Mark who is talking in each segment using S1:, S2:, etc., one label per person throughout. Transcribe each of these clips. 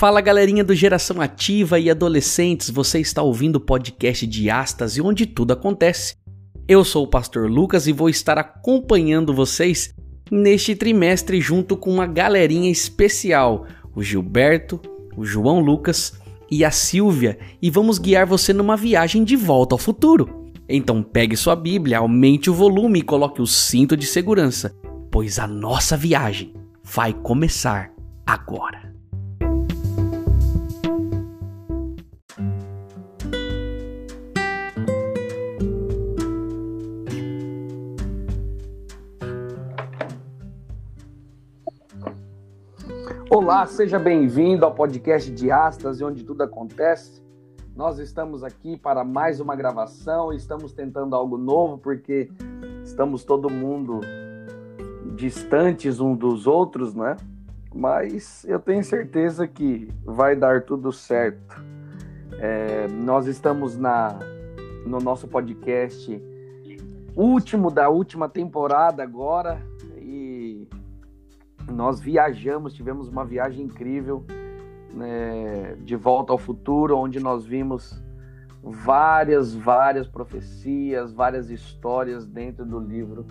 S1: Fala galerinha do Geração Ativa e adolescentes, você está ouvindo o podcast de Astas e onde tudo acontece. Eu sou o pastor Lucas e vou estar acompanhando vocês neste trimestre junto com uma galerinha especial, o Gilberto, o João Lucas e a Silvia, e vamos guiar você numa viagem de volta ao futuro. Então pegue sua Bíblia, aumente o volume e coloque o cinto de segurança, pois a nossa viagem vai começar agora. Olá, seja bem-vindo ao podcast de Astas, onde tudo acontece. Nós estamos aqui para mais uma gravação, estamos tentando algo novo porque estamos todo mundo distantes um dos outros, né? Mas eu tenho certeza que vai dar tudo certo. É, nós estamos na no nosso podcast último da última temporada agora nós viajamos, tivemos uma viagem incrível né, de volta ao futuro, onde nós vimos várias, várias profecias, várias histórias dentro do livro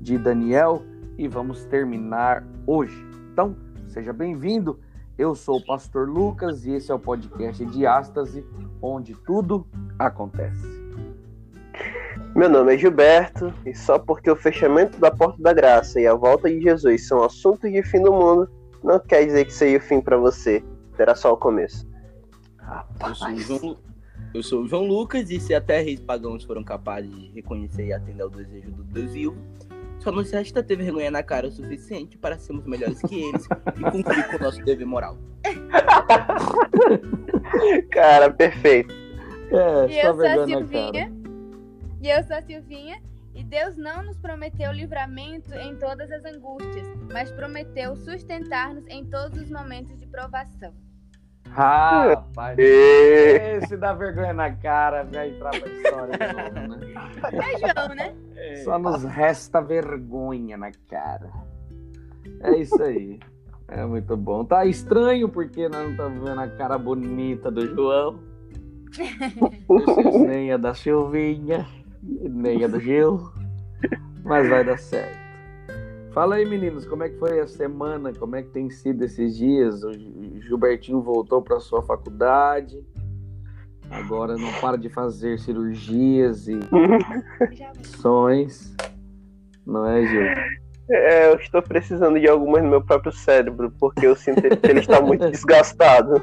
S1: de Daniel e vamos terminar hoje. Então, seja bem-vindo. Eu sou o pastor Lucas e esse é o podcast de Ástase, onde tudo acontece.
S2: Meu nome é Gilberto, e só porque o fechamento da porta da graça e a volta de Jesus são assuntos de fim do mundo, não quer dizer que seja o fim para você. Terá só o começo.
S3: Eu sou, João, eu sou o João Lucas, e se até reis pagãos foram capazes de reconhecer e atender ao desejo do Deus vivo, só nos resta ter vergonha na cara o suficiente para sermos melhores que eles e cumprir com o nosso dever moral.
S2: cara, perfeito.
S4: É, e eu sou a Silvinha. E eu sou a Silvinha, e Deus não nos prometeu livramento em todas as angústias, mas prometeu sustentar-nos em todos os momentos de provação.
S1: Ah, rapaz, esse dá vergonha na cara, vai entrar pra história de novo, né?
S4: É João, né?
S1: Só nos resta vergonha na cara. É isso aí. É muito bom. Tá estranho porque nós não estamos vendo a cara bonita do João. Nem a da Silvinha nem a do Gil, mas vai dar certo. Fala aí, meninos, como é que foi a semana? Como é que tem sido esses dias? O Gilbertinho voltou para sua faculdade. Agora não para de fazer cirurgias e ações. Não é, Gil?
S2: É, eu estou precisando de algumas no meu próprio cérebro, porque eu sinto que ele está muito desgastado.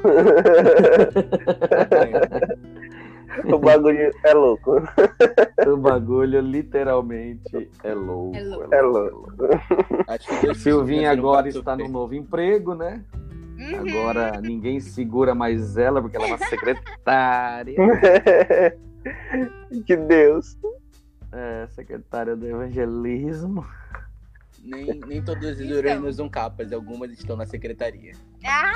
S2: O bagulho é louco.
S1: O bagulho literalmente é louco. É louco.
S2: É louco.
S1: Silvinha agora está no novo emprego, né? Uhum. Agora ninguém segura mais ela porque ela é uma secretária.
S2: que Deus.
S1: É, secretária do evangelismo.
S3: Nem, nem todas as então. usam capas, algumas estão na secretaria.
S4: Ah!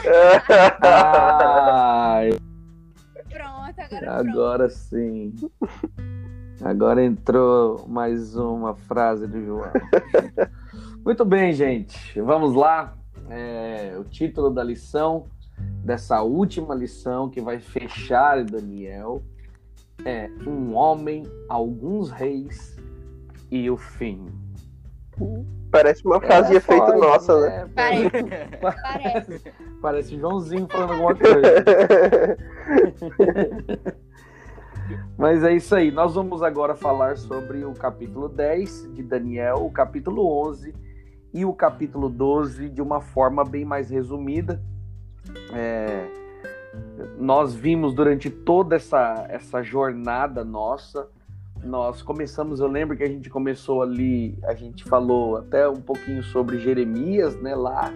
S4: Ai. Pronto, agora
S1: Agora pronto. sim. Agora entrou mais uma frase do João. Muito bem, gente. Vamos lá. É, o título da lição, dessa última lição que vai fechar Daniel, é Um Homem, Alguns Reis e o Fim.
S2: Parece uma frase é, de efeito pode, nossa, né?
S4: É, parece.
S1: parece. Parece Joãozinho falando alguma coisa. Mas é isso aí. Nós vamos agora falar sobre o capítulo 10 de Daniel, o capítulo 11 e o capítulo 12 de uma forma bem mais resumida. É, nós vimos durante toda essa, essa jornada nossa nós começamos, eu lembro que a gente começou ali, a gente falou até um pouquinho sobre Jeremias, né, lá,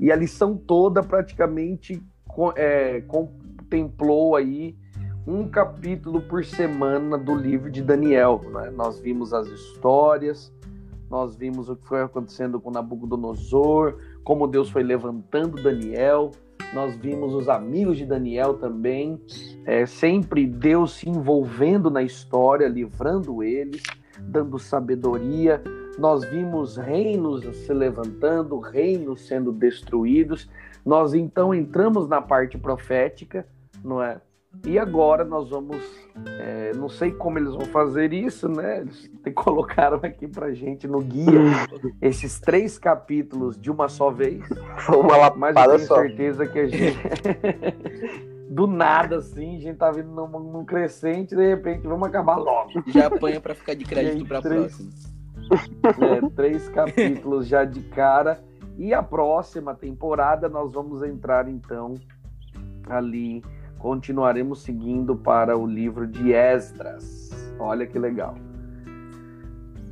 S1: e a lição toda praticamente é, contemplou aí um capítulo por semana do livro de Daniel. Né? Nós vimos as histórias, nós vimos o que foi acontecendo com Nabucodonosor, como Deus foi levantando Daniel, nós vimos os amigos de Daniel também, é, sempre Deus se envolvendo na história, livrando eles, dando sabedoria, nós vimos reinos se levantando, reinos sendo destruídos. Nós então entramos na parte profética, não é? E agora nós vamos, é, não sei como eles vão fazer isso, né? Eles colocaram aqui pra gente no guia esses três capítulos de uma só vez.
S2: Uma lapada
S1: Mas eu tenho
S2: só.
S1: certeza que a gente. Do nada, assim, a gente tá vindo num, num crescente de repente vamos acabar logo.
S3: Já apanha pra ficar de crédito
S1: aí,
S3: pra
S1: três.
S3: próxima.
S1: É, três capítulos já de cara. E a próxima temporada nós vamos entrar então ali, continuaremos seguindo para o livro de Esdras. Olha que legal.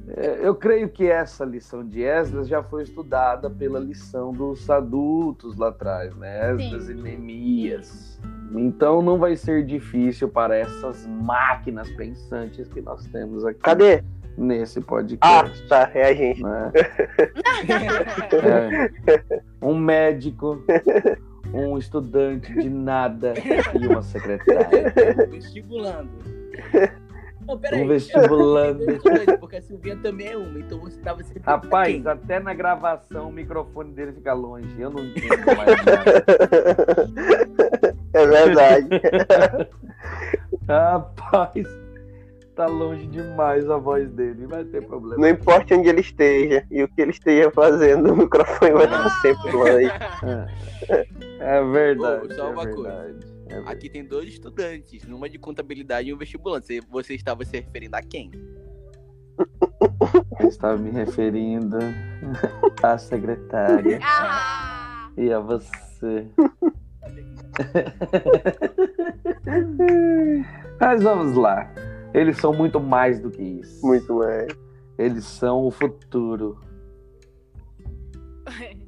S1: É, eu creio que essa lição de Esdras já foi estudada pela lição dos adultos lá atrás, né? Esdras
S4: Sim.
S1: e Neemias. Então não vai ser difícil para essas máquinas pensantes que nós temos aqui
S2: Cadê?
S1: nesse
S2: Ah,
S1: podcast
S2: tá. É a gente.
S1: né? É. Um médico, um estudante de nada e uma secretária.
S3: Vestibulando. Não, peraí.
S1: Um vestibulando.
S3: Porque a Silvinha também é uma, então você tava sempre.
S1: Rapaz, até na gravação o microfone dele fica longe. Eu não entendo mais nada.
S2: É verdade.
S1: Rapaz, tá longe demais a voz dele. Vai ter problema.
S2: Não importa onde ele esteja e o que ele esteja fazendo, o microfone vai estar sempre longe.
S1: É, é verdade.
S3: Só uma
S1: é
S3: coisa.
S1: verdade. É verdade.
S3: Aqui tem dois estudantes, numa de contabilidade e um vestibulante. Você, estava se referindo a quem?
S1: Eu estava me referindo à secretária
S4: Ah!
S1: e a você. Mas vamos lá. Eles são muito mais do que isso.
S2: Muito mais.
S1: Eles são o futuro.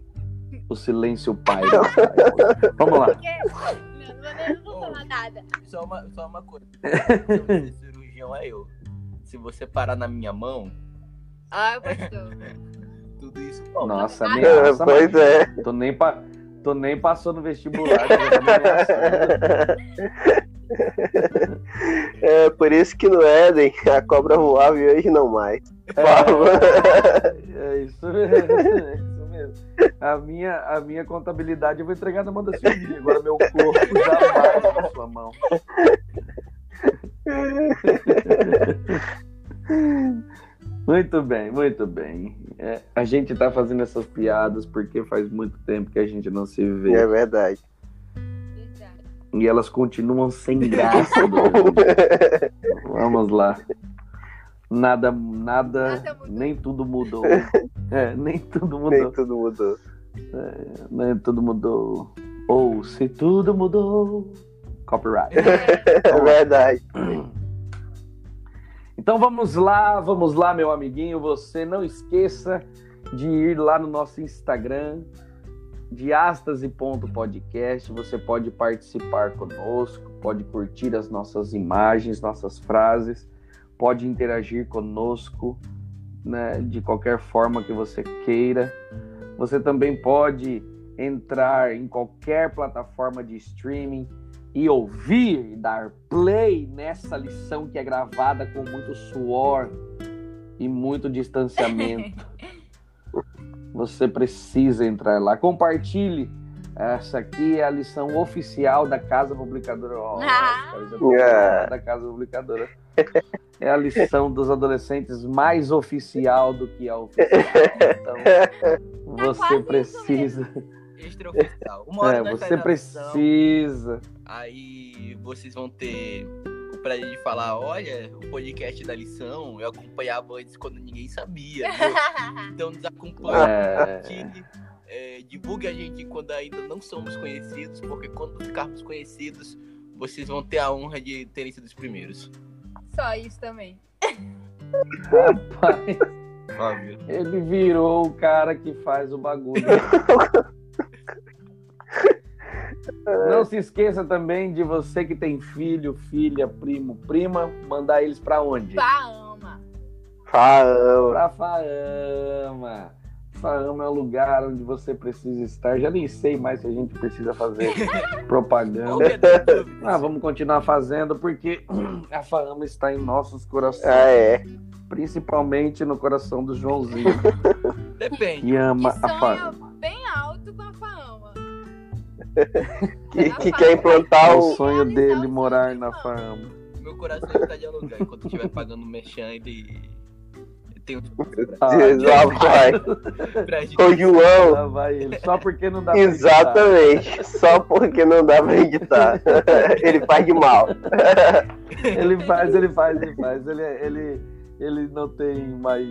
S1: O silêncio pai. Vamos lá.
S4: Não, vou- falar nada.
S3: Só uma, só uma coisa. Se você cirurgião é eu. Se você parar na minha mão,
S4: Ah, pastor.
S3: tudo isso bom.
S1: Nossa,
S2: É,
S1: ameaça.
S2: pois
S1: mas
S2: é.
S1: Tu nem, pa... tu nem passou no vestibular. tá ameaçando.
S2: É por isso que no Éden a cobra voava e hoje não mais.
S1: É, é. É isso mesmo. A minha, a minha contabilidade eu vou entregar na mão da Silvia. Agora meu corpo jamais na sua mão. Muito bem, muito bem. É, a gente tá fazendo essas piadas porque faz muito tempo que a gente não se vê.
S2: É verdade.
S1: E elas continuam sem graça. Vamos lá. Nada, nada,
S4: Nada
S1: nem tudo mudou. É, nem tudo
S2: Nem
S1: mudou.
S2: tudo mudou.
S1: Nem tudo mudou. Ou se tudo mudou. Copyright.
S2: É verdade.
S1: Então vamos lá, vamos lá, meu amiguinho. Você não esqueça de ir lá no nosso Instagram, diastase.podcast. Você pode participar conosco, pode curtir as nossas imagens, nossas frases, pode interagir conosco, né, de qualquer forma que você queira. Você também pode entrar em qualquer plataforma de streaming e ouvir e dar play nessa lição que é gravada com muito suor e muito distanciamento. Você precisa entrar lá. Compartilhe. Essa aqui é a lição oficial da Casa Publicadora. Ó,
S4: Ah.
S2: Ah.
S1: da Casa Publicadora. É a lição dos adolescentes mais oficial do que a oficial. Então, você
S4: quase isso
S1: precisa.
S3: Extraoficial. Uma hora
S1: É, você
S3: lição,
S1: precisa.
S3: Aí vocês vão ter o prazer de falar, olha, o podcast da lição, eu acompanhava antes quando ninguém sabia. viu? Então nos acompanhe,
S1: É.
S3: é, divulgue a gente quando ainda não somos conhecidos, porque quando ficarmos conhecidos, vocês vão ter a honra de terem sido os primeiros.
S4: Só isso também.
S1: Rapaz,
S3: Óbvio.
S1: ele virou o cara que faz o bagulho. Não se esqueça também de você que tem filho, filha, primo, prima, mandar eles pra onde?
S4: Pá, ama.
S2: Fala.
S1: Pra Faama. Faama é o lugar onde você precisa estar. Já nem sei mais se a gente precisa fazer propaganda. ah, vamos continuar fazendo porque a Faama está em nossos corações.
S2: Ah, é.
S1: Principalmente no coração do Joãozinho.
S3: Depende.
S1: Que ama
S4: que
S1: a Faama.
S4: bem alto com a Faama.
S2: Que, que quer implantar
S1: É o
S2: o.
S1: sonho dele morar na Faama.
S3: Meu coração está de alugar. Enquanto estiver pagando o merchan, ele tem um
S1: Ah,
S2: vai. Ô, João.
S1: Vai ele. Só porque não dá pra editar.
S2: Exatamente. Só porque não dá pra editar. Ele faz de mal.
S1: Ele faz, ele faz, ele faz. Ele, ele, ele não tem mais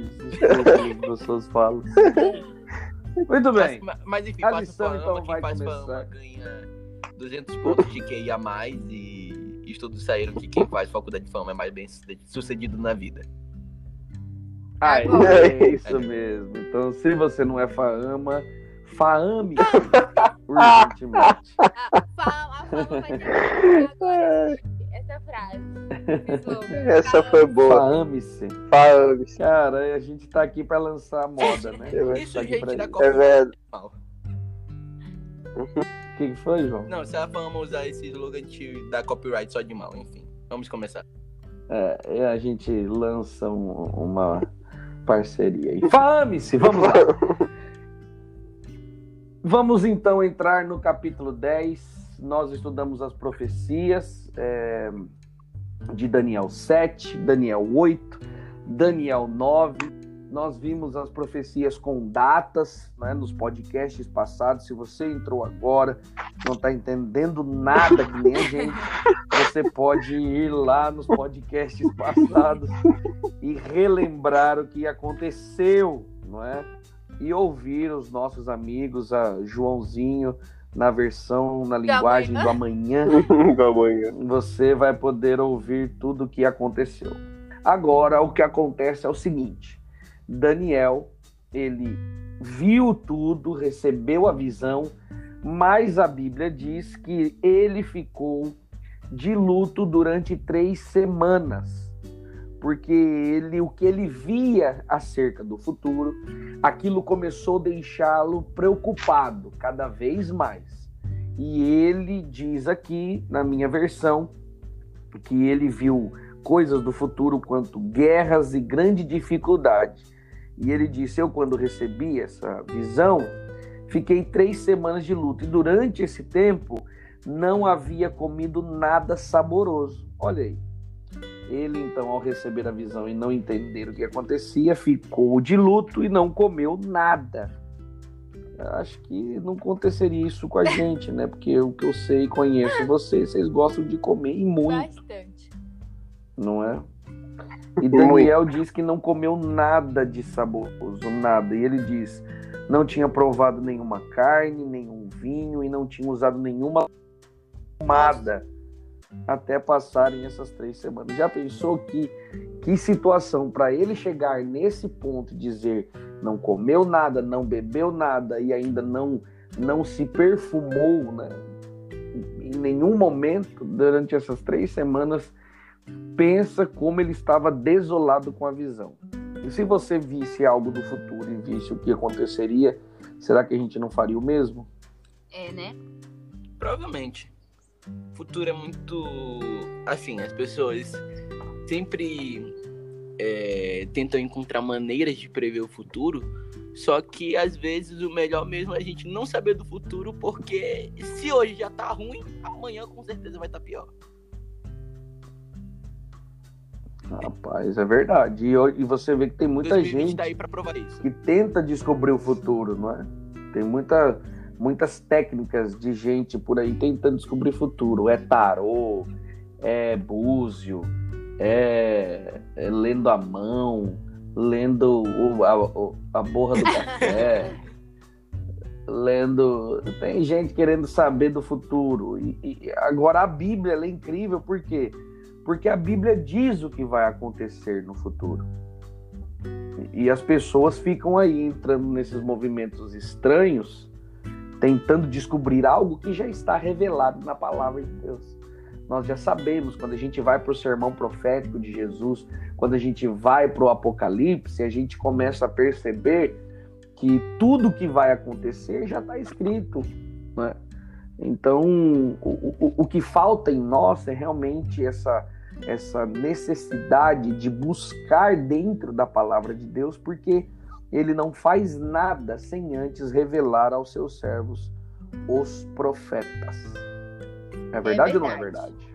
S1: das suas falas. Muito bem.
S3: Mas, mas enfim,
S1: A lição,
S3: fama,
S1: então,
S3: quem
S1: vai
S3: faz
S1: começar.
S3: fama ganha 200 pontos de QI a mais e estudos saíram que quem faz faculdade de fama é mais bem sucedido na vida.
S1: Ah, é isso mesmo. Então, se você não é faama, faame urgentemente.
S4: A Faama, a Faama vai ter agora essa frase.
S2: Essa foi boa.
S1: Faame-se.
S2: Fala,
S1: Cara, a gente tá aqui pra lançar a moda, né?
S2: É
S3: Isso,
S1: Tá aqui
S3: gente,
S1: pra
S3: da
S1: isso.
S3: Copa
S2: É verdade.
S3: Mal.
S1: O que, foi, João?
S3: Não, se a fama usar esse slogan te dá copyright só de mal, enfim. Vamos começar.
S1: É, é, a gente lança um- uma parceria aí. Fame-se! Vamos lá! Vamos então entrar no capítulo 10. Nós estudamos as profecias é, de Daniel 7, Daniel 8, Daniel 9. Nós vimos as profecias com datas né, nos podcasts passados. Se você entrou agora, não está entendendo nada que nem a gente, você pode ir lá nos podcasts passados e relembrar o que aconteceu, não é? E ouvir os nossos amigos, a Joãozinho, na versão, na linguagem do amanhã,
S2: Gamonha.
S1: você vai poder ouvir tudo o que aconteceu. Agora, o que acontece é o seguinte: Daniel, ele viu tudo, recebeu a visão, mas a Bíblia diz que ele ficou de luto durante três semanas, porque ele, o que ele via acerca do futuro, aquilo começou a deixá-lo preocupado cada vez mais. E ele diz aqui, na minha versão, que ele viu coisas do futuro quanto guerras e grande dificuldade. E ele disse: Eu, quando recebi essa visão, fiquei três semanas de luto. E durante esse tempo, não havia comido nada saboroso. Olha aí. Ele, então, ao receber a visão e não entender o que acontecia, ficou de luto e não comeu nada. Acho que não aconteceria isso com a gente, né? Porque o que eu sei e conheço vocês, vocês gostam de comer e muito
S4: Bastante.
S1: não é? E Daniel diz que não comeu nada de saboroso, nada. E ele diz: não tinha provado nenhuma carne, nenhum vinho e não tinha usado nenhuma pomada até passarem essas três semanas. Já pensou que que situação para ele chegar nesse ponto e dizer não comeu nada, não bebeu nada e ainda não não se perfumou, né? Em nenhum momento durante essas três semanas pensa como ele estava desolado com a visão. E se você visse algo do futuro e visse o que aconteceria, será que a gente não faria o mesmo?
S4: É, né?
S3: Provavelmente. O futuro é muito. Assim, as pessoas sempre é, tentam encontrar maneiras de prever o futuro, só que às vezes o melhor mesmo é a gente não saber do futuro, porque se hoje já tá ruim, amanhã com certeza vai estar tá pior.
S1: Rapaz, é verdade. E, e você vê que tem muita
S3: 2020
S1: gente
S3: tá aí pra provar isso.
S1: que tenta descobrir o futuro, não é? Tem muita, muitas técnicas de gente por aí tentando descobrir o futuro. É tarô, é búzio, é, é lendo a mão, lendo o- a, o- a borra do café, lendo. Tem gente querendo saber do futuro. E, e agora a Bíblia ela é incrível, por quê? Porque a Bíblia diz o que vai acontecer no futuro. E as pessoas ficam aí entrando nesses movimentos estranhos, tentando descobrir algo que já está revelado na palavra de Deus. Nós já sabemos, quando a gente vai para o sermão profético de Jesus, quando a gente vai para o Apocalipse, a gente começa a perceber que tudo que vai acontecer já está escrito. Né? Então, o, o, o que falta em nós é realmente essa, essa necessidade de buscar dentro da palavra de Deus, porque ele não faz nada sem antes revelar aos seus servos os profetas. É verdade, é verdade. ou não é verdade?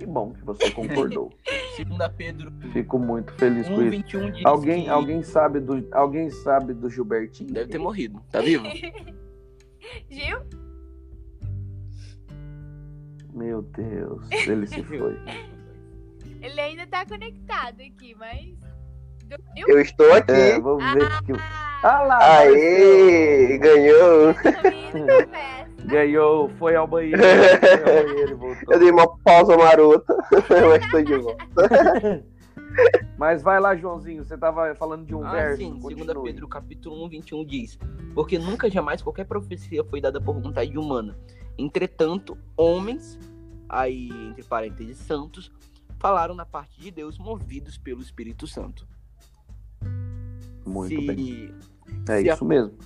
S1: Que bom que você concordou.
S3: Segunda Pedro.
S1: Fico muito feliz 1, com isso. 21 diz alguém, que... alguém sabe do alguém sabe do Gilbertinho?
S3: Deve ter morrido. Tá vivo?
S4: Gil?
S1: Meu Deus, ele se foi.
S4: Ele ainda tá conectado aqui, mas
S2: Dormiu? Eu estou aqui. É,
S1: vamos ver ah, que
S2: Ah lá! Aê! Ganhou!
S1: Ganhou, foi ao banheiro. Foi ao banheiro
S2: voltou. Eu dei uma pausa marota, mas estou de volta.
S1: Mas vai lá, Joãozinho, você estava falando de um
S3: ah,
S1: verso.
S3: Sim, segunda Pedro, capítulo 1, 21 diz: Porque nunca jamais qualquer profecia foi dada por vontade humana. Entretanto, homens, aí entre parênteses, santos, falaram na parte de Deus, movidos pelo Espírito Santo.
S1: Muito se, bem. É isso a, mesmo.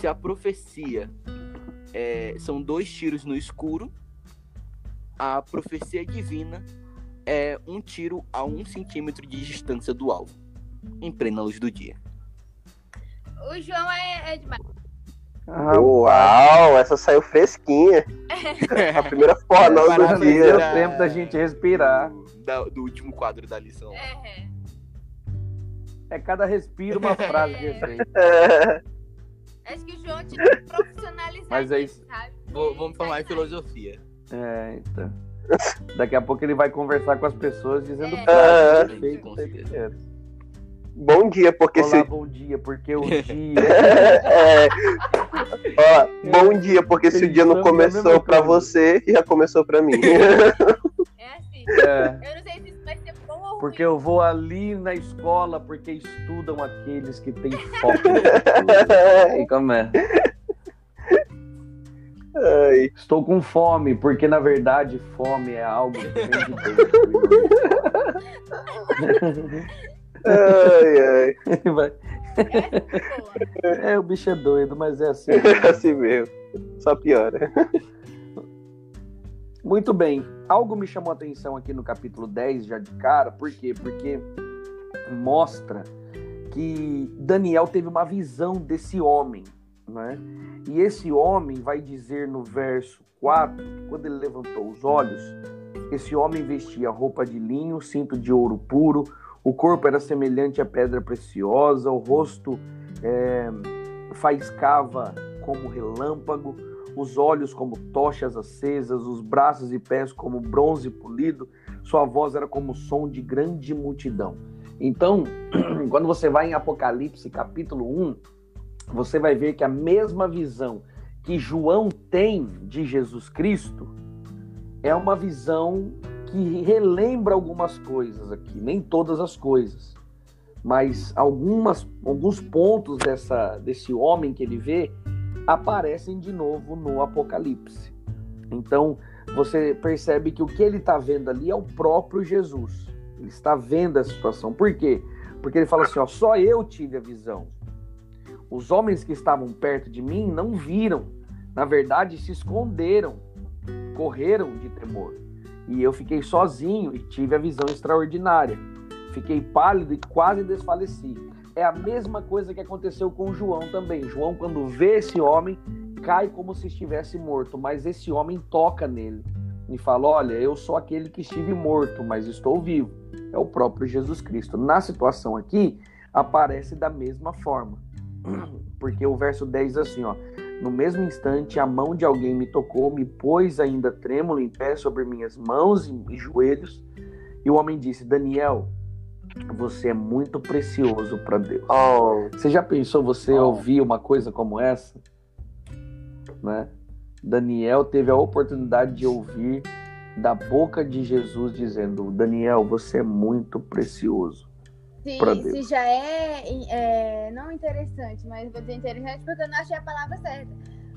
S3: Se a profecia é, são dois tiros no escuro, a profecia divina é um tiro a um centímetro de distância do alvo, em plena luz do dia.
S4: O João é, é demais.
S2: Ah, Uau, essa saiu fresquinha. a primeira forma do dia.
S1: Deu tempo da gente respirar.
S3: Do, do último quadro da lição. É.
S1: É cada respiro uma frase de efeito.
S4: Acho que o João tinha que profissionalizar
S1: Mas é isso,
S3: sabe? Vou, vamos falar em filosofia.
S1: É, então. Daqui a pouco ele vai conversar com as pessoas dizendo
S2: é, frases de efeito. Bom dia, porque
S1: Olá, se... bom dia, porque o dia.
S2: é. Ó, bom dia, porque se o dia não começou pra você, já começou pra mim.
S4: É assim. É. Eu não sei se
S1: porque eu vou ali na escola porque estudam aqueles que têm foco. e como é? Ai. Estou com fome, porque na verdade fome é algo que vem de
S2: Deus. ai, ai.
S1: Vai. É, o bicho é doido, mas é assim.
S2: É assim mesmo. Só piora.
S1: Muito bem. Algo me chamou a atenção aqui no capítulo 10, já de cara, por quê? Porque mostra que Daniel teve uma visão desse homem, né? E esse homem vai dizer no verso 4, quando ele levantou os olhos, esse homem vestia roupa de linho, cinto de ouro puro, o corpo era semelhante a pedra preciosa, o rosto é, faiscava como relâmpago, os olhos como tochas acesas, os braços e pés como bronze polido, sua voz era como som de grande multidão. Então, quando você vai em Apocalipse capítulo 1, você vai ver que a mesma visão que João tem de Jesus Cristo é uma visão que relembra algumas coisas aqui, nem todas as coisas, mas algumas, alguns pontos dessa, desse homem que ele vê aparecem de novo no Apocalipse. Então, você percebe que o que ele está vendo ali é o próprio Jesus. Ele está vendo a situação. Por quê? Porque ele fala assim: ó, só eu tive a visão. Os homens que estavam perto de mim não viram. Na verdade, se esconderam, correram de temor. E eu fiquei sozinho e tive a visão extraordinária. Fiquei pálido e quase desfaleci é a mesma coisa que aconteceu com João também. João, quando vê esse homem, cai como se estivesse morto, mas esse homem toca nele e fala: Olha, eu sou aquele que estive morto, mas estou vivo. É o próprio Jesus Cristo. Na situação aqui, aparece da mesma forma. Porque o verso 10 diz assim: ó, No mesmo instante, a mão de alguém me tocou, me pôs ainda trêmulo em pé sobre minhas mãos e joelhos. E o homem disse: Daniel, você é muito precioso para Deus. Oh. Você já pensou você oh. ouvir uma coisa como essa? Né? Daniel teve a oportunidade de ouvir da boca de Jesus dizendo: Daniel, você é muito precioso.
S4: Se, Deus. se já é, é, não interessante, mas vou dizer interessante porque eu não achei a palavra certa.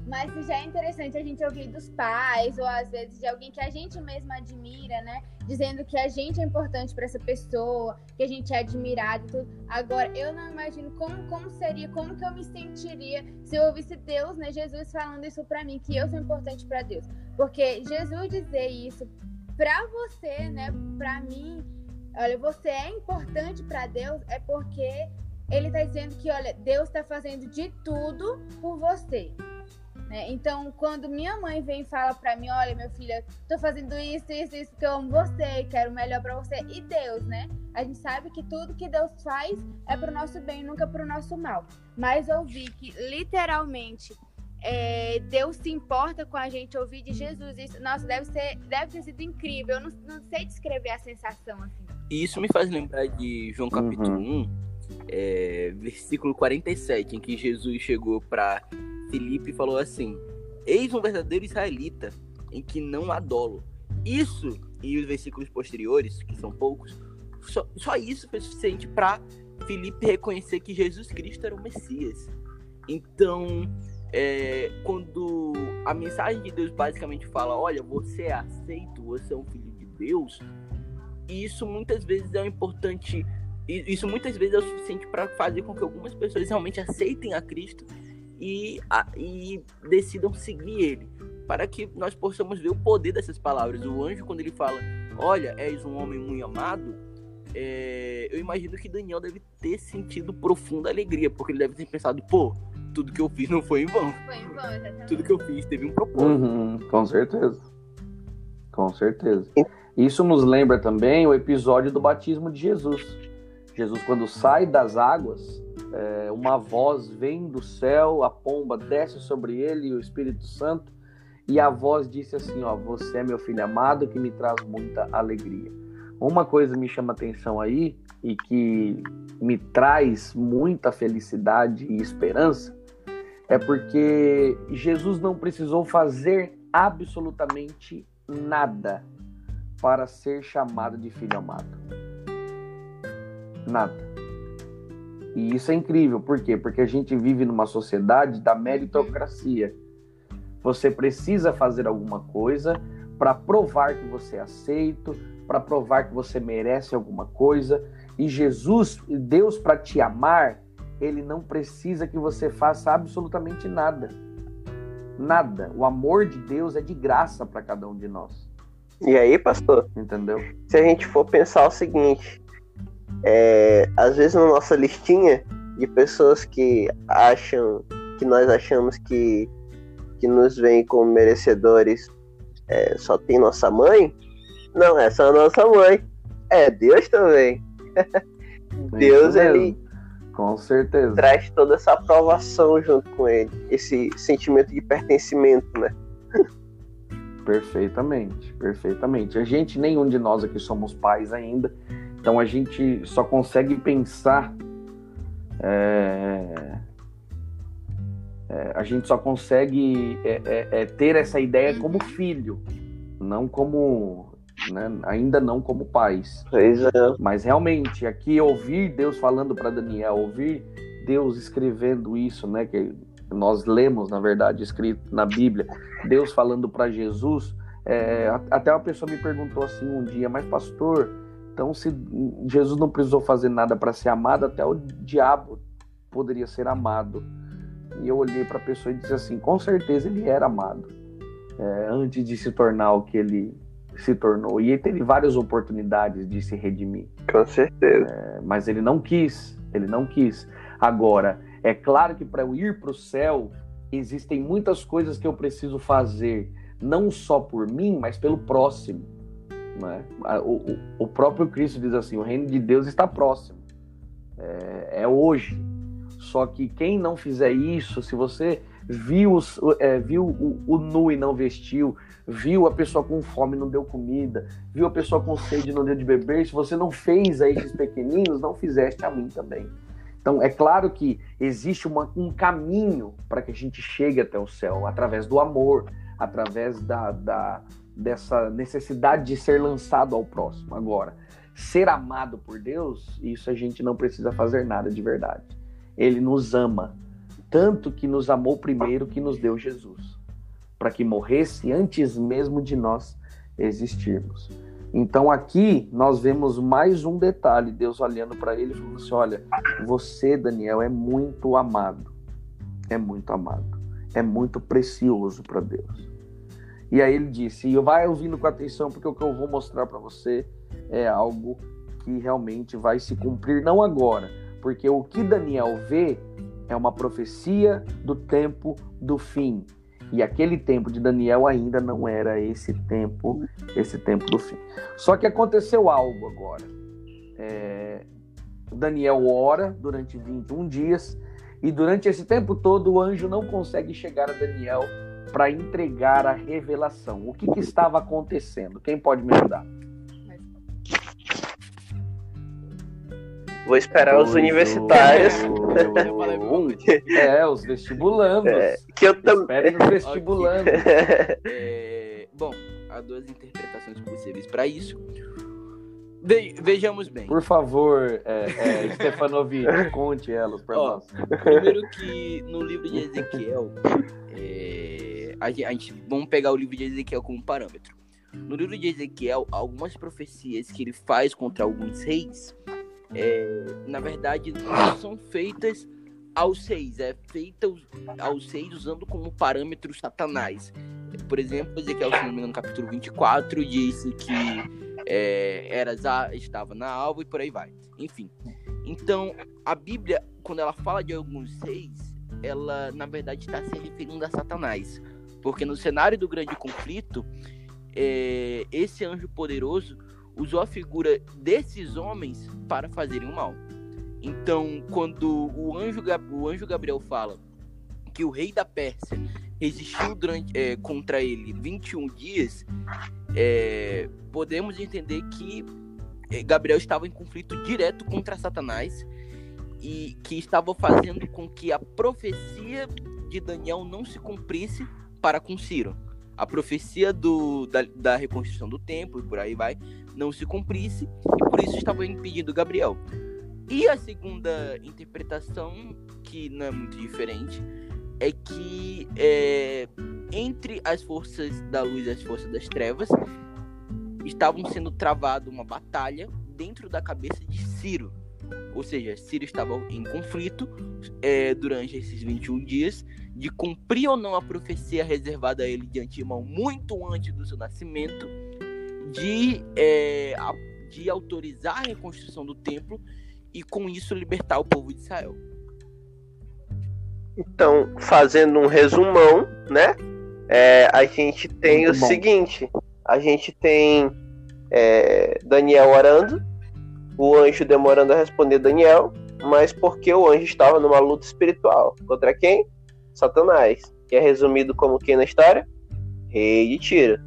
S4: Mas já é interessante a gente ouvir dos pais, ou às vezes de alguém que a gente mesmo admira, né? Dizendo que a gente é importante para essa pessoa, que a gente é admirado e tudo. Agora, eu não imagino como, como seria, como que eu me sentiria se eu ouvisse Deus, né? Jesus falando isso para mim, que eu sou importante para Deus. Porque Jesus dizer isso para você, né? Para mim, olha, você é importante para Deus, é porque ele está dizendo que, olha, Deus está fazendo de tudo por você. Né? Então, quando minha mãe vem e fala para mim, olha, minha filha, tô fazendo isso, isso, isso, porque eu amo você, quero o melhor para você. E Deus, né? A gente sabe que tudo que Deus faz é pro nosso bem, nunca pro nosso mal. Mas ouvir que literalmente é, Deus se importa com a gente, ouvir de Jesus, isso, nossa, deve, ser, deve ter sido incrível. Eu não, não sei descrever a sensação assim.
S3: E isso me faz lembrar de João capítulo uhum. 1, é, versículo 47, em que Jesus chegou para Filipe falou assim: Eis um verdadeiro israelita, em que não há dolo. Isso e os versículos posteriores, que são poucos, só, só isso foi suficiente para Filipe reconhecer que Jesus Cristo era o Messias. Então, é, quando a mensagem de Deus basicamente fala: Olha, você é aceito, você é um filho de Deus, isso muitas vezes é importante. Isso muitas vezes é o suficiente para fazer com que algumas pessoas realmente aceitem a Cristo e, a, e decidam seguir ele, para que nós possamos ver o poder dessas palavras. O anjo, quando ele fala, olha, és um homem muito amado, é, eu imagino que Daniel deve ter sentido profunda alegria, porque ele deve ter pensado, pô, tudo que eu fiz não foi em vão.
S4: Foi em vão, exatamente.
S3: Tudo que eu fiz teve um propósito.
S1: Uhum, com certeza. Com certeza. Isso nos lembra também o episódio do batismo de Jesus. Jesus, quando sai das águas, é, uma voz vem do céu, a pomba desce sobre ele o Espírito Santo, e a voz disse assim: Ó, você é meu filho amado que me traz muita alegria. Uma coisa me chama atenção aí e que me traz muita felicidade e esperança é porque Jesus não precisou fazer absolutamente nada para ser chamado de filho amado. Nada. E isso é incrível, por quê? Porque a gente vive numa sociedade da meritocracia. Você precisa fazer alguma coisa para provar que você é aceito, para provar que você merece alguma coisa. E Jesus, Deus, para te amar, ele não precisa que você faça absolutamente nada. Nada. O amor de Deus é de graça para cada um de nós.
S2: E aí, pastor?
S1: Entendeu?
S2: Se a gente for pensar o seguinte, é, às vezes na nossa listinha de pessoas que acham, que nós achamos que, que nos veem como merecedores, é, só tem nossa mãe? Não, é só nossa mãe. É Deus também. Deus, ele.
S1: Com certeza.
S2: Traz toda essa aprovação junto com ele. Esse sentimento de pertencimento, né?
S1: Perfeitamente, perfeitamente. A gente, nenhum de nós aqui somos pais ainda, então a gente só consegue pensar. É, é, a gente só consegue é, é, é ter essa ideia como filho, não como. Né, ainda não como pais.
S2: É.
S1: Mas realmente, aqui ouvir Deus falando para Daniel, ouvir Deus escrevendo isso, né? Que nós lemos, na verdade, escrito na Bíblia, Deus falando para Jesus. É, até uma pessoa me perguntou assim um dia, mas pastor, então, se Jesus não precisou fazer nada para ser amado, até o diabo poderia ser amado. E eu olhei para a pessoa e disse assim: com certeza ele era amado é, antes de se tornar o que ele se tornou. E ele teve várias oportunidades de se redimir.
S2: Com certeza.
S1: É, mas ele não quis. Ele não quis. Agora, é claro que para eu ir para o céu, existem muitas coisas que eu preciso fazer, não só por mim, mas pelo próximo. Né? O, o, próprio Cristo diz assim: o reino de Deus está próximo, é, é hoje. Só que quem não fizer isso, se você viu, é, viu o, o, nu e não vestiu, viu a pessoa com fome e não deu comida, viu a pessoa com sede e não deu de beber, se você não fez a esses pequeninos, não fizeste a mim também. Então, é claro que existe uma, um caminho para que a gente chegue até o céu, através do amor, através da, da, dessa necessidade de ser lançado ao próximo. Agora, ser amado por Deus, isso a gente não precisa fazer nada de verdade. Ele nos ama tanto que nos amou primeiro que nos deu Jesus, para que morresse antes mesmo de nós existirmos. Então aqui nós vemos mais um detalhe, Deus olhando para ele e falando assim: olha, você, Daniel, é muito amado, é muito amado, é muito precioso para Deus. E aí ele disse: e vai ouvindo com atenção, porque o que eu vou mostrar para você é algo que realmente vai se cumprir, não agora, porque o que Daniel vê é uma profecia do tempo do fim. E aquele tempo de Daniel ainda não era esse tempo, esse tempo do fim. Só que aconteceu algo agora. É, Daniel ora durante 21 dias e durante esse tempo todo o anjo não consegue chegar a Daniel para entregar a revelação. O que, que estava acontecendo? Quem pode me ajudar?
S2: Vou esperar os universitários.
S1: é, os vestibulandos. É,
S2: que eu também.
S1: Esperem os vestibulandos.
S3: é, bom, há duas interpretações possíveis para isso. Ve vejamos bem.
S1: Por favor, é, é, Stefanovic, conte elas para nós.
S3: Primeiro que no livro de Ezequiel, é, a, gente, vamos pegar o livro de Ezequiel como parâmetro. No livro de Ezequiel, algumas profecias que ele faz contra alguns reis é, na verdade, não são feitas aos seis, é feita aos seis usando como parâmetro Satanás. Por exemplo, Ezequiel, se não me engano, no capítulo 24, disse que é, Eras estava na alva e por aí vai. Enfim. Então, a Bíblia, quando ela fala de alguns seis, ela, na verdade, está se referindo a Satanás. Porque no cenário do grande conflito, é, esse anjo poderoso usou a figura desses homens para fazerem o mal. Então, quando o anjo, o anjo Gabriel fala que o rei da Pérsia resistiu durante, é, contra ele 21 dias, é, podemos entender que é, Gabriel estava em conflito direto contra Satanás e que estava fazendo com que a profecia de Daniel não se cumprisse para com Ciro. A profecia do, da, da reconstrução do templo e por aí vai não se cumprisse e por isso estava impedindo Gabriel. E a segunda interpretação, que não é muito diferente, é que é, entre as forças da luz e as forças das trevas estavam sendo travada uma batalha dentro da cabeça de Ciro. Ou seja, Ciro estava em conflito é, durante esses 21 dias de cumprir ou não a profecia reservada a ele de antemão muito antes do seu nascimento de, é, de autorizar a reconstrução do templo e com isso libertar o povo de Israel.
S2: Então, fazendo um resumão, né? É, a gente tem Muito o bom. seguinte: a gente tem é, Daniel orando, o anjo demorando a responder Daniel, mas porque o anjo estava numa luta espiritual. Contra quem? Satanás. Que é resumido como quem na história? Rei de Tiro.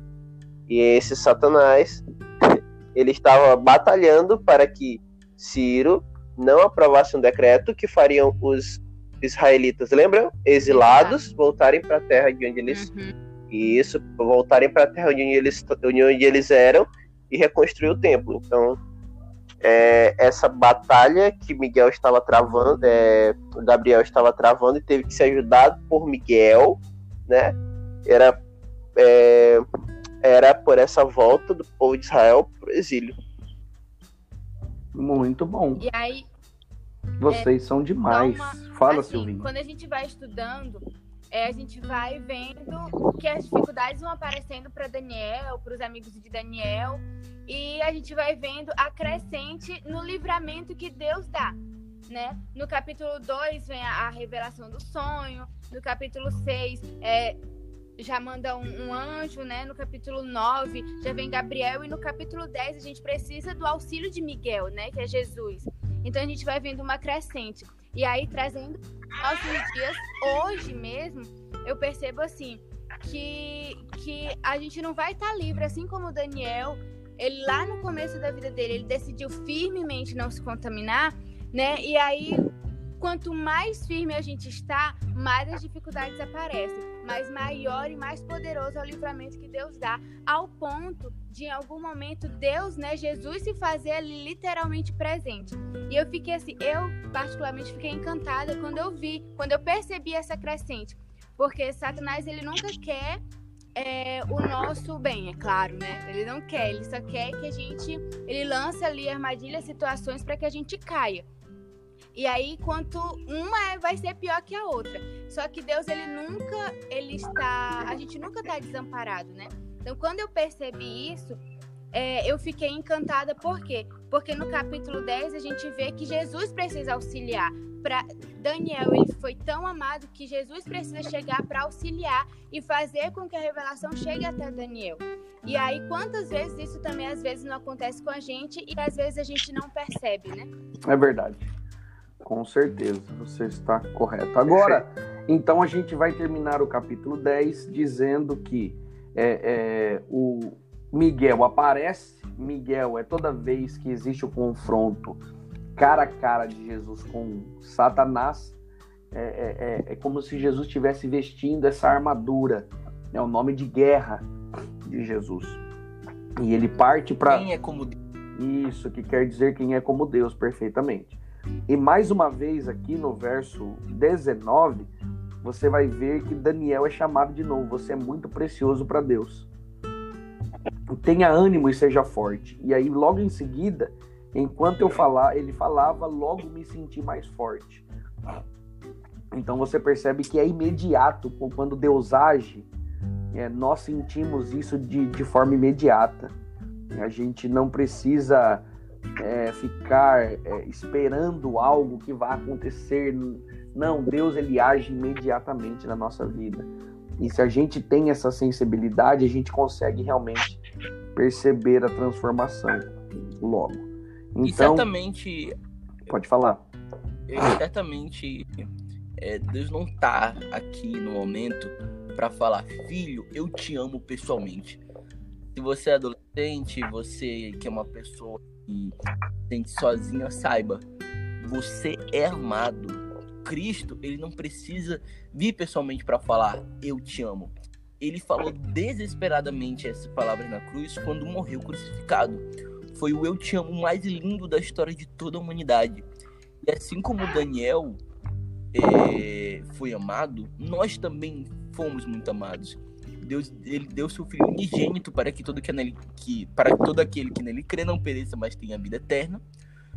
S2: E esse Satanás, ele estava batalhando para que Ciro não aprovasse um decreto que fariam os israelitas, lembram? Exilados, voltarem para a terra de onde eles uhum. isso, voltarem para a terra onde eles, onde eles eram e reconstruir o templo. Então, é, essa batalha que Miguel estava travando, é, Gabriel estava travando e teve que ser ajudado por Miguel, né? Era é, era por essa volta do povo de Israel para o exílio.
S1: Muito bom.
S4: E aí.
S1: Vocês é, são demais. Uma, Fala,
S4: assim,
S1: Silvinho.
S4: Quando a gente vai estudando, é, a gente vai vendo que as dificuldades vão aparecendo para Daniel, para os amigos de Daniel, e a gente vai vendo a crescente no livramento que Deus dá. Né? No capítulo 2 vem a, a, revelação do sonho, no capítulo 6 é, já manda um, um, anjo, né? No capítulo 9 já vem Gabriel e no capítulo 10 a gente precisa do auxílio de Miguel, né? Que é Jesus. Então a gente vai vendo uma crescente. E aí trazendo nossos dias, hoje mesmo, eu percebo assim que, que a gente não vai estar tá livre, assim como o Daniel, ele lá no começo da vida dele, ele decidiu firmemente não se contaminar, né? E aí quanto mais firme a gente está, mais as dificuldades aparecem, mas maior e mais poderoso é o livramento que Deus dá, ao ponto de em algum momento Deus, né, Jesus se fazer literalmente presente. E eu fiquei assim, eu particularmente fiquei encantada quando eu vi, quando eu percebi essa crescente, porque Satanás ele nunca quer é, o nosso bem, é claro, né? Ele não quer, ele só quer que a gente, ele lança ali armadilhas, situações para que a gente caia. E aí, quanto uma é, vai ser pior que a outra. Só que Deus, ele nunca, ele está, a gente nunca está desamparado, né? Então, quando eu percebi isso, é, eu fiquei encantada, por quê? Porque no capítulo 10 a gente vê que Jesus precisa auxiliar. Pra Daniel, ele foi tão amado que Jesus precisa chegar para auxiliar e fazer com que a revelação chegue até Daniel. E aí, quantas vezes isso também às vezes não acontece com a gente e às vezes a gente não percebe, né?
S1: É verdade. Com certeza, você está correto. Agora, então a gente vai terminar o capítulo 10 dizendo que é, é, o Miguel aparece. Miguel é toda vez que existe o confronto cara a cara de Jesus com Satanás, é, é, é, é como se Jesus estivesse vestindo essa armadura, é o nome de guerra de Jesus. E ele parte para.
S3: Quem é como Deus?
S1: Isso, que quer dizer quem é como Deus, perfeitamente. E mais uma vez, aqui no verso 19, você vai ver que Daniel é chamado de novo. Você é muito precioso para Deus. Tenha ânimo e seja forte. E aí, logo em seguida, enquanto eu falar, ele falava, logo me senti mais forte. Então você percebe que é imediato quando Deus age, é, nós sentimos isso de, de forma imediata. A gente não precisa é, ficar é, esperando algo que vai acontecer. Não, Deus ele age imediatamente na nossa vida. E se a gente tem essa sensibilidade, a gente consegue realmente perceber a transformação logo. Então,
S3: e certamente.
S1: Pode falar.
S3: certamente é, Deus não está aqui no momento para falar, filho, eu te amo pessoalmente. Se você é adolescente, você que é uma pessoa que sente sozinha, saiba, você é amado. Cristo, ele não precisa vir pessoalmente para falar eu te amo. Ele falou desesperadamente essas palavras na cruz quando morreu crucificado. Foi o eu te amo mais lindo da história de toda a humanidade. E assim como Daniel é, foi amado, nós também fomos muito amados. Deus ele deu seu filho unigênito para que todo que nele que para todo aquele que nele crê não pereça, mas tenha vida eterna,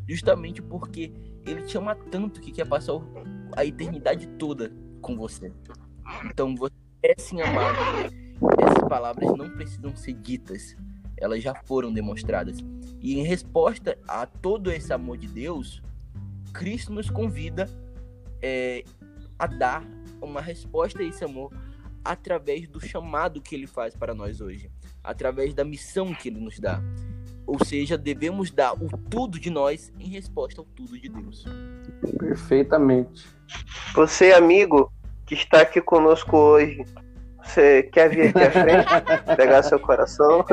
S3: justamente porque ele te ama tanto que quer passar a eternidade toda com você. Então você é sim amado. Essas palavras não precisam ser ditas, elas já foram demonstradas. E em resposta a todo esse amor de Deus, Cristo nos convida é, a dar uma resposta a esse amor através do chamado que ele faz para nós hoje, através da missão que ele nos dá. Ou seja, devemos dar o tudo de nós em resposta ao tudo de Deus.
S1: Perfeitamente.
S2: Você, amigo, que está aqui conosco hoje, você quer vir aqui à frente? pegar seu coração?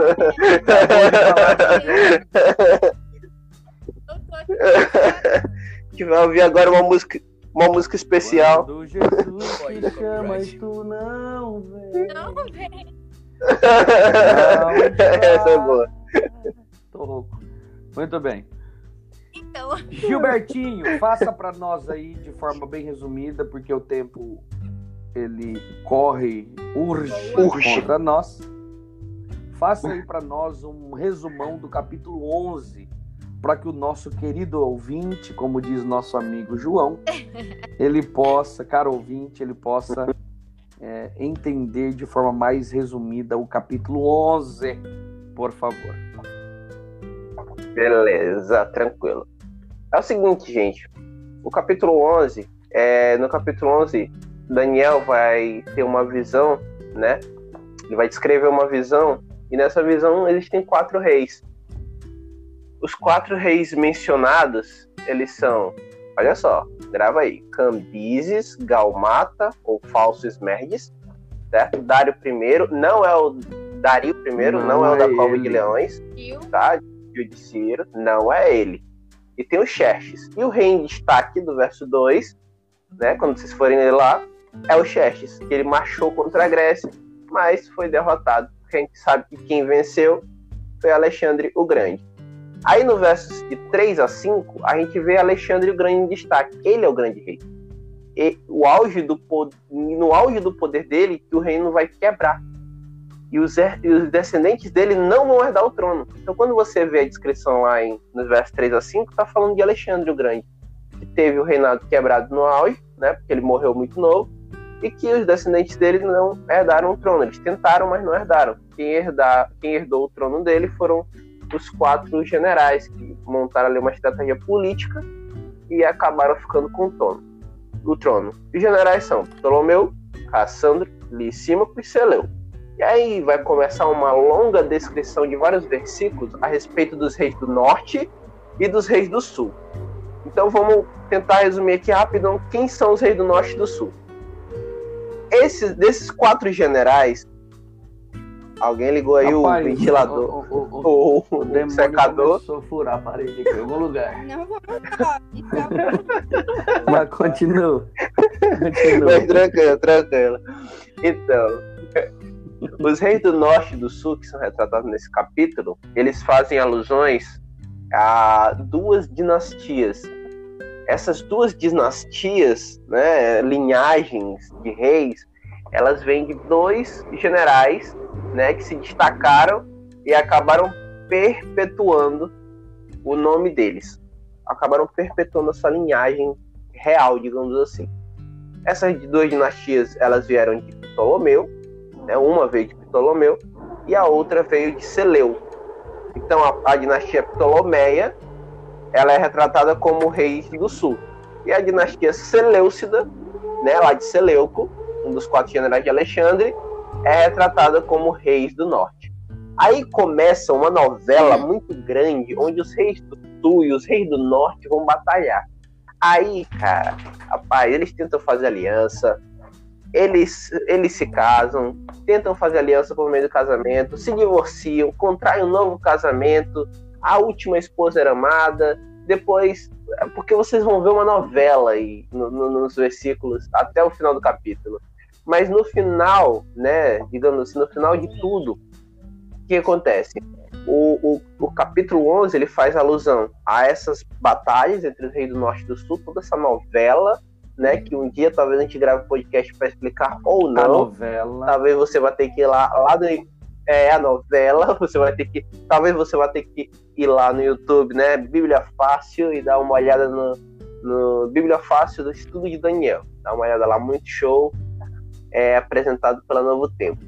S2: que vai ouvir agora uma música uma música especial.
S1: Quando Jesus te chama e tu não vem.
S4: Não, velho.
S2: Essa é boa.
S1: Tô louco. Muito bem.
S4: Então,
S1: Gilbertinho, faça para nós aí de forma bem resumida, porque o tempo ele corre, urge,
S2: Urge.
S1: contra nós. Faça aí para nós um resumão do capítulo 11, para que o nosso querido ouvinte, como diz nosso amigo João, ele possa, caro ouvinte, ele possa é, entender de forma mais resumida o capítulo 11, por favor.
S2: Beleza, tranquilo. É o seguinte, gente. O capítulo 11, é, no capítulo 11, Daniel vai ter uma visão, né? Ele vai descrever uma visão, e nessa visão eles têm quatro reis. Os quatro reis mencionados, eles são, olha só, grava aí, Cambises, Galmata, ou Falso Esmerdes, certo? Dário I, não é o Dario I, não,
S1: Não
S2: é o da
S1: é
S2: cova de leões, tá? Rio de Ciro, não é ele. E tem o Xerxes. E o rei em destaque do verso 2 né? Quando vocês forem ler lá, é o Xerxes, que ele marchou contra a Grécia, mas foi derrotado. Porque a gente sabe que quem venceu foi Alexandre o Grande. Aí no versos de 3 a 5, a gente vê Alexandre o Grande em destaque. Ele é o grande rei. E o auge do, no auge do poder dele, que o reino vai quebrar. E os, e os, descendentes dele não vão herdar o trono. Então, quando você vê a descrição lá em, nos versos 3 a 5, está falando de Alexandre o Grande, que teve o reinado quebrado no auge, né, porque ele morreu muito novo, e que os descendentes dele não herdaram o trono. Eles tentaram, mas não herdaram. Quem, herdar, quem herdou o trono dele foram os quatro generais que montaram ali uma estratégia política e acabaram ficando com o trono. O trono. Os generais são Ptolomeu, Cassandro, Licímaco e Seleu. E aí vai começar uma longa descrição de vários versículos a respeito dos reis do norte e dos reis do sul. Então vamos tentar resumir aqui rapidão quem são os reis do norte e do sul. Esses, desses quatro generais, Alguém ligou aí Rapaz, o ventilador, o, o, o, o, o secador.
S1: começou a furar a parede aqui em algum lugar.
S4: Não vou falar.
S1: Mas continua.
S2: continua. Mas tranquilo, tranquilo. Então, os reis do norte e do sul, que são retratados nesse capítulo, eles fazem alusões a duas dinastias. Essas duas dinastias, né, linhagens de reis, elas vêm de dois generais né, que se destacaram e acabaram perpetuando o nome deles. Acabaram perpetuando essa linhagem real, digamos assim. Essas duas dinastias, elas vieram de Ptolomeu, né, uma veio de Ptolomeu e a outra veio de Seleu. Então a, a dinastia Ptolomeia, ela é retratada como reis do sul. E a dinastia Seleucida, né, lá de Seleuco, um dos quatro generais de Alexandre, é retratada como reis do norte. Aí começa uma novela muito grande onde os reis do sul e os reis do norte vão batalhar. Aí, cara, rapaz, eles tentam fazer aliança, eles, eles se casam, tentam fazer aliança por meio do casamento, se divorciam, contraem um novo casamento, a última esposa era amada, depois. Porque vocês vão ver uma novela aí no, no, nos versículos até o final do capítulo. Mas no final, né, digamos assim, no final de tudo, o que acontece? O, o, o, capítulo 11 ele faz alusão a essas batalhas entre os reis do norte e do sul, toda essa novela, né? Que um dia talvez a gente grave um podcast para explicar ou não. A
S1: novela.
S2: Talvez você vai ter que ir lá, lá do, é a novela, você vai ter que. Talvez você vai ter que ir lá no YouTube, né? Bíblia Fácil e dar uma olhada no, no Bíblia Fácil do Estudo de Daniel. Dá uma olhada lá, muito show é apresentado pela Novo Tempo.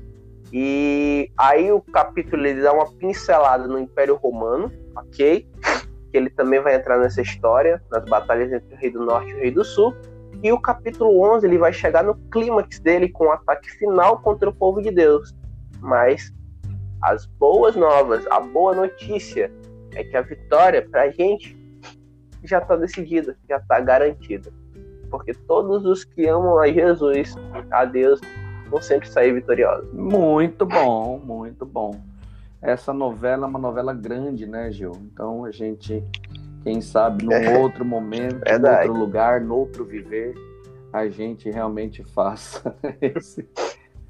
S2: E aí o capítulo ele dá uma pincelada no Império Romano, ok? Que ele também vai entrar nessa história, nas batalhas entre o Rei do Norte e o Rei do Sul. E o capítulo 11 ele vai chegar no clímax dele com o ataque final contra o povo de Deus. Mas as boas novas, a boa notícia é que a vitória para a gente já está decidida, já está garantida porque todos os que amam a Jesus, a Deus, vão sempre sair vitoriosos.
S1: Muito bom, muito bom. Essa novela é uma novela grande, né, Gil? Então a gente, quem sabe, num é, outro momento, em outro lugar, no outro viver, a gente realmente faça esse.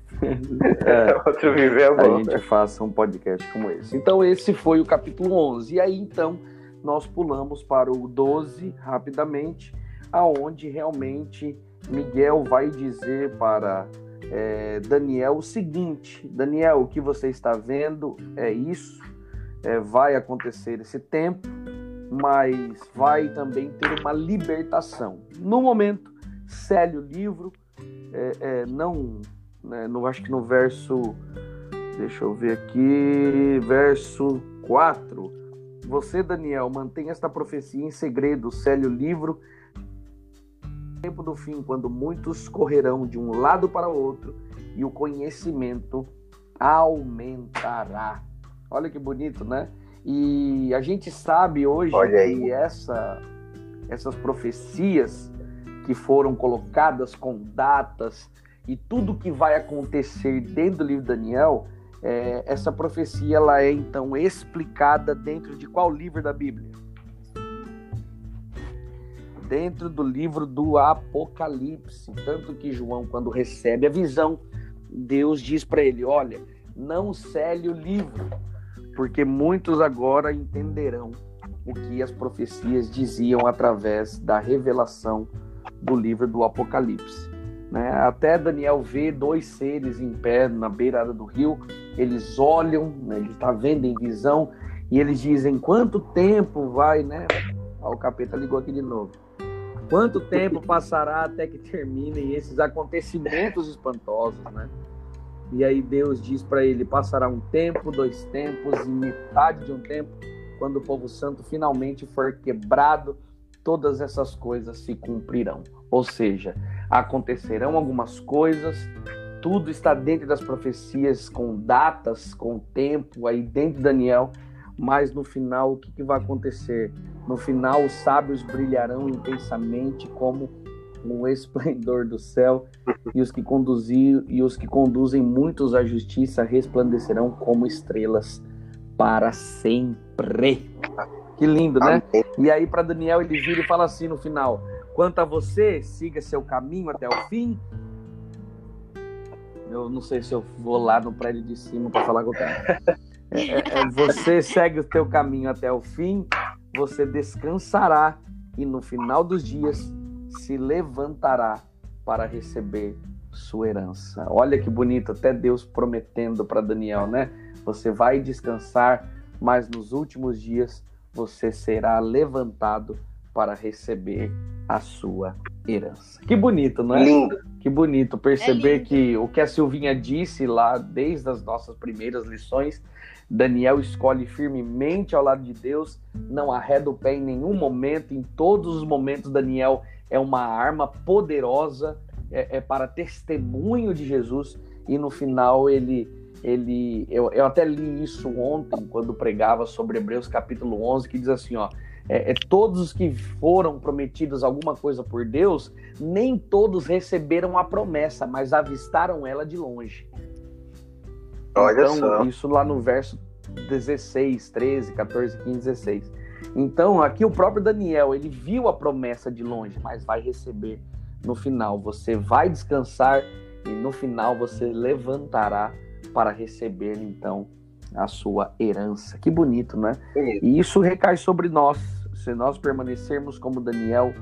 S2: é, outro viver é bom,
S1: a gente né? faça um podcast como esse. Então, esse foi o capítulo 11. E aí, então, nós pulamos para o 12 rapidamente aonde realmente Miguel vai dizer para é, Daniel o seguinte: Daniel, o que você está vendo é isso, é, vai acontecer esse tempo, mas vai também ter uma libertação. No momento, cele o livro, é, é não, né, no, acho que no verso, deixa eu ver aqui, verso 4. Você, Daniel, mantém esta profecia em segredo, cele o livro tempo do fim, quando muitos correrão de um lado para o outro e o conhecimento aumentará. Olha que bonito, né? E a gente sabe hoje que essa, essas profecias que foram colocadas com datas e tudo que vai acontecer dentro do livro de Daniel, é, essa profecia ela é então explicada dentro de qual livro da Bíblia? Dentro do livro do Apocalipse. Tanto que João, quando recebe a visão, Deus diz para ele: Olha, não cele o livro, porque muitos agora entenderão o que as profecias diziam através da revelação do livro do Apocalipse. Né? Até Daniel vê dois seres em pé na beirada do rio, eles olham, né? ele está vendo em visão, e eles dizem: quanto tempo vai, né? o capeta ligou aqui de novo. Quanto tempo passará até que terminem esses acontecimentos espantosos, né? E aí Deus diz para ele: passará um tempo, dois tempos e metade de um tempo, quando o povo santo finalmente for quebrado, todas essas coisas se cumprirão. Ou seja, acontecerão algumas coisas, tudo está dentro das profecias, com datas, com tempo, aí dentro de Daniel, mas no final o que, que vai acontecer? No final os sábios brilharão intensamente como um esplendor do céu, e os que conduzir e os que conduzem muitos à justiça resplandecerão como estrelas para sempre. Que lindo, né? E aí para Daniel ele vira e fala assim no final: Quanto a você, siga seu caminho até o fim. Eu não sei se eu vou lá no prédio de cima para falar com o cara. É, é, você segue o teu caminho até o fim, você descansará e no final dos dias se levantará para receber sua herança. Olha que bonito, até Deus prometendo para Daniel, né? Você vai descansar, mas nos últimos dias você será levantado para receber a sua herança. Que bonito, não é?
S2: Lindo.
S1: Que bonito perceber é que o que a Silvinha disse lá desde as nossas primeiras lições, Daniel escolhe firmemente ao lado de Deus, não arreda o pé em nenhum momento, em todos os momentos Daniel é uma arma poderosa é, é para testemunho de Jesus e no final ele ele eu, eu até li isso ontem quando pregava sobre Hebreus capítulo 11 que diz assim ó é, é, todos os que foram prometidos alguma coisa por Deus, nem todos receberam a promessa, mas avistaram ela de longe.
S2: Olha então, só.
S1: isso lá no verso 16, 13, 14, 15, 16. Então, aqui o próprio Daniel, ele viu a promessa de longe, mas vai receber no final. Você vai descansar e no final você levantará para receber, então, a sua herança. Que bonito, né? E isso recai sobre nós, se nós permanecermos como Daniel,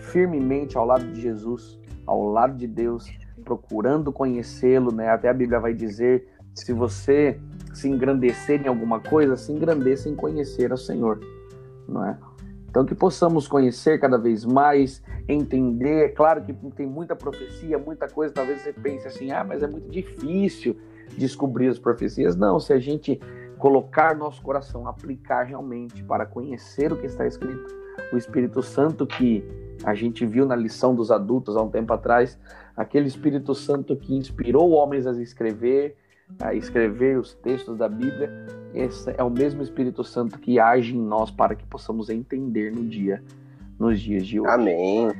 S1: firmemente ao lado de Jesus, ao lado de Deus, procurando conhecê-lo, né? Até a Bíblia vai dizer: se você se engrandecer em alguma coisa, se engrandeça em conhecer o Senhor, não é? Então que possamos conhecer cada vez mais, entender. É claro que tem muita profecia, muita coisa. Talvez você pense assim, ah, mas é muito difícil descobrir as profecias. Não, se a gente colocar nosso coração, aplicar realmente para conhecer o que está escrito, o Espírito Santo que a gente viu na lição dos adultos há um tempo atrás, aquele Espírito Santo que inspirou homens a escrever, a escrever os textos da Bíblia, esse é o mesmo Espírito Santo que age em nós para que possamos entender no dia, nos dias de hoje.
S2: Amém.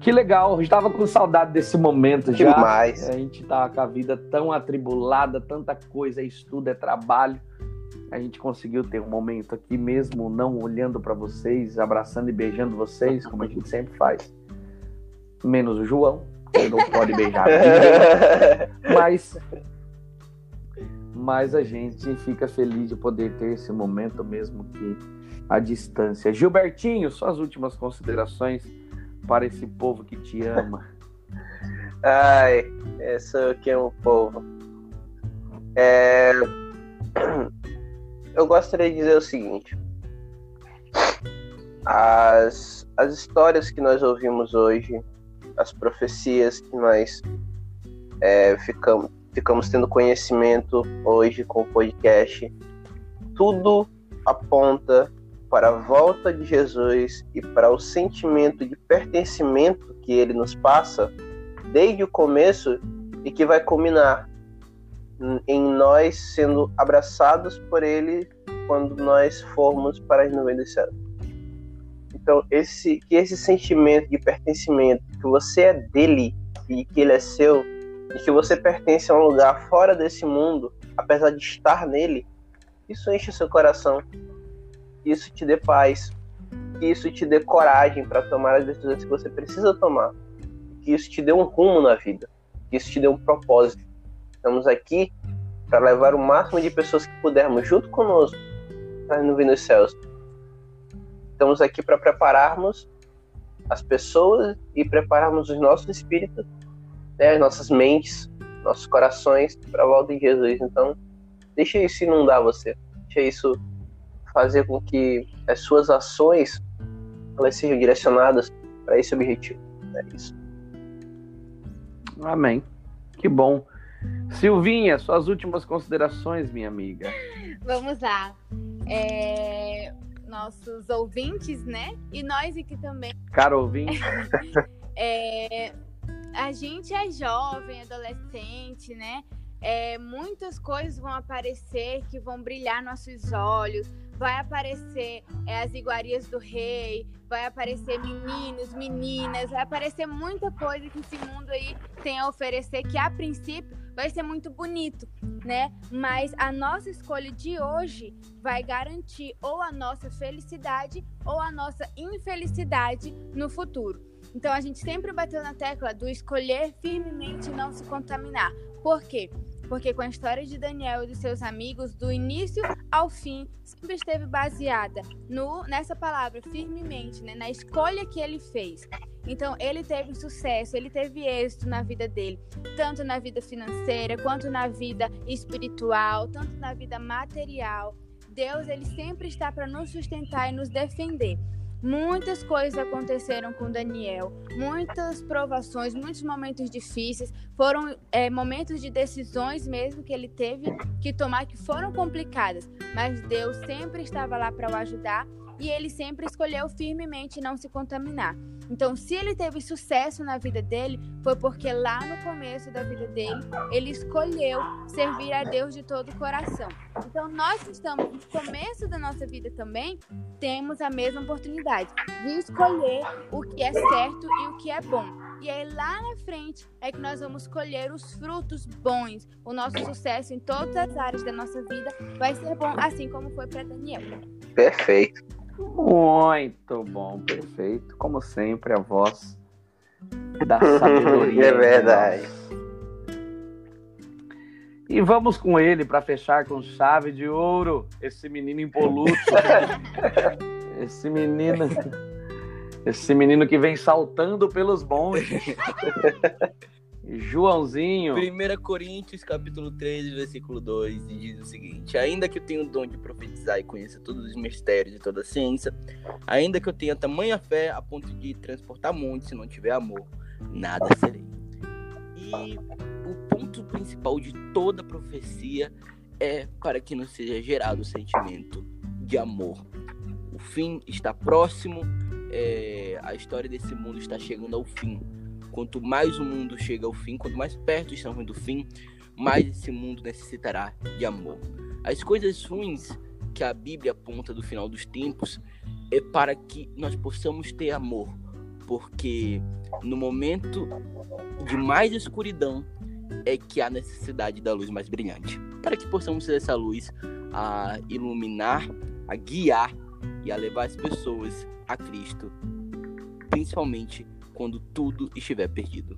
S1: Que legal, estava com saudade desse momento já.
S2: Demais.
S1: A gente tá com a vida tão atribulada, tanta coisa, é estudo, é trabalho. A gente conseguiu ter um momento aqui mesmo, não olhando para vocês, abraçando e beijando vocês, como a gente sempre faz. Menos o João, que não pode beijar. mas, mas a gente fica feliz de poder ter esse momento mesmo que à distância. Gilbertinho, suas últimas considerações para esse povo que te ama?
S2: Ai, essa aqui é um povo. É... Eu gostaria de dizer o seguinte: as, as histórias que nós ouvimos hoje, as profecias que nós é, ficamos, ficamos tendo conhecimento hoje com o podcast, tudo aponta para a volta de Jesus e para o sentimento de pertencimento que ele nos passa desde o começo e que vai culminar em nós sendo abraçados por ele quando nós formos para as nuvens do céu. Então, esse, que esse sentimento de pertencimento, que você é dele e que ele é seu, e que você pertence a um lugar fora desse mundo, apesar de estar nele, isso enche seu coração isso te dê paz, isso te dê coragem para tomar as decisões que você precisa tomar. Que isso te dê um rumo na vida. Que isso te dê um propósito. Estamos aqui para levar o máximo de pessoas que pudermos junto conosco para vir nos céus. Estamos aqui para prepararmos as pessoas e prepararmos os nossos espíritos, né, as nossas mentes, nossos corações para a volta de Jesus. Então, deixa isso inundar você. Deixa isso fazer com que as suas ações elas sejam direcionadas para esse objetivo. É isso.
S1: Amém. Que bom. Silvinha, suas últimas considerações, minha amiga.
S4: Vamos lá. É... Nossos ouvintes, né? E nós aqui também.
S1: Caro ouvinte.
S4: é... A gente é jovem, adolescente, né? É, muitas coisas vão aparecer que vão brilhar nossos olhos, vai aparecer é, as iguarias do rei, vai aparecer meninos, meninas, vai aparecer muita coisa que esse mundo aí tem a oferecer, que a princípio vai ser muito bonito, né? Mas a nossa escolha de hoje vai garantir ou a nossa felicidade ou a nossa infelicidade no futuro. Então a gente sempre bateu na tecla do escolher firmemente não se contaminar. Por quê? porque com a história de Daniel e dos seus amigos, do início ao fim, sempre esteve baseada no, nessa palavra, firmemente, né, na escolha que ele fez. Então, ele teve sucesso, ele teve êxito na vida dele, tanto na vida financeira, quanto na vida espiritual, tanto na vida material. Deus, ele sempre está para nos sustentar e nos defender. Muitas coisas aconteceram com Daniel, muitas provações, muitos momentos difíceis, foram é, momentos de decisões mesmo que ele teve que tomar que foram complicadas, mas Deus sempre estava lá para o ajudar e ele sempre escolheu firmemente não se contaminar. Então, se ele teve sucesso na vida dele, foi porque lá no começo da vida dele, ele escolheu servir a Deus de todo o coração. Então, nós que estamos no começo da nossa vida também, temos a mesma oportunidade de escolher o que é certo e o que é bom. E aí lá na frente é que nós vamos colher os frutos bons. O nosso sucesso em todas as áreas da nossa vida vai ser bom, assim como foi para Daniel.
S2: Perfeito.
S1: Muito bom, perfeito. Como sempre, a voz da sabedoria.
S2: é verdade.
S1: E vamos com ele para fechar com chave de ouro. Esse menino impoluto. esse menino. Esse menino que vem saltando pelos bondes. Joãozinho.
S3: 1 Coríntios, capítulo 3, versículo 2, diz o seguinte: Ainda que eu tenha o dom de profetizar e conheça todos os mistérios e toda a ciência, ainda que eu tenha tamanha fé a ponto de transportar montes, se não tiver amor, nada serei. E o ponto principal de toda profecia é para que não seja gerado o sentimento de amor. O fim está próximo, é, a história desse mundo está chegando ao fim Quanto mais o mundo chega ao fim, quanto mais perto estamos do fim, mais esse mundo necessitará de amor. As coisas ruins que a Bíblia aponta do final dos tempos é para que nós possamos ter amor, porque no momento de mais escuridão é que há necessidade da luz mais brilhante, para que possamos ser essa luz a iluminar, a guiar e a levar as pessoas a Cristo, principalmente quando tudo estiver perdido.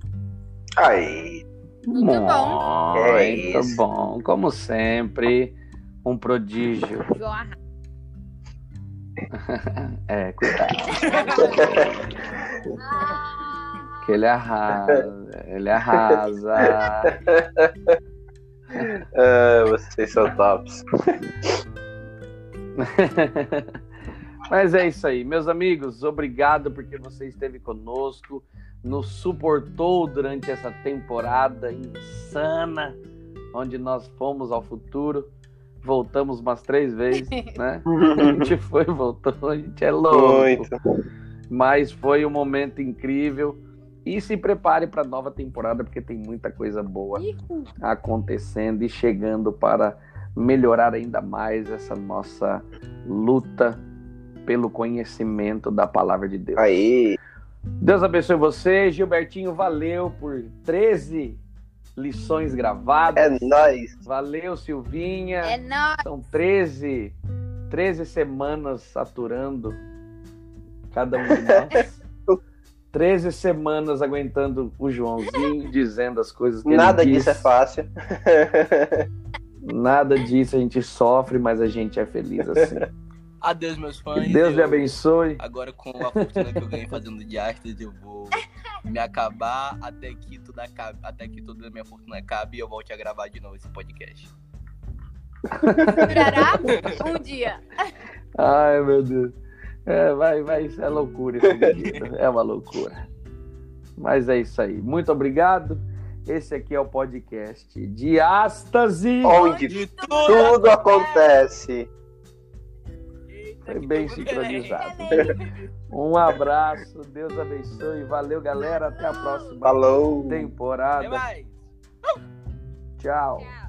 S2: Aí.
S4: Muito bom.
S1: É Muito bom. Como sempre, um prodígio. é, cuidado. que ele arrasa. Ele arrasa.
S2: ah, vocês são tops.
S1: Mas é isso aí, meus amigos. Obrigado porque você esteve conosco, nos suportou durante essa temporada insana, onde nós fomos ao futuro. Voltamos umas três vezes, né? A gente foi, voltou, a gente é louco. Muito. Mas foi um momento incrível. E se prepare para a nova temporada, porque tem muita coisa boa acontecendo e chegando para melhorar ainda mais essa nossa luta pelo conhecimento da palavra de Deus.
S2: Aí.
S1: Deus abençoe você, Gilbertinho. Valeu por 13 lições gravadas.
S2: É nóis.
S1: Valeu, Silvinha.
S4: É nóis.
S1: São 13, 13 semanas saturando cada um de nós. 13 semanas aguentando o Joãozinho, dizendo as coisas que
S2: Nada
S1: ele
S2: disso é fácil.
S1: Nada disso a gente sofre, mas a gente é feliz assim.
S3: Adeus, meus fãs.
S1: Que Deus lhe
S3: Eu-
S1: abençoe.
S3: Agora, com a fortuna que eu ganhei fazendo diastas, eu vou me acabar até que tudo acabe, até que toda a minha fortuna acabe e eu volte a gravar de novo esse podcast.
S4: Durará um dia.
S1: Ai, meu Deus. É, vai, vai, é loucura esse menino. É uma loucura. Mas é isso aí. Muito obrigado. Esse aqui é o podcast de Ástase.
S2: Onde
S3: De
S2: tudo acontece.
S1: Foi bem sincronizado. Um abraço, Deus abençoe. Valeu, galera. Até a próxima
S2: Falou.
S1: Temporada. Tchau.
S4: Tchau.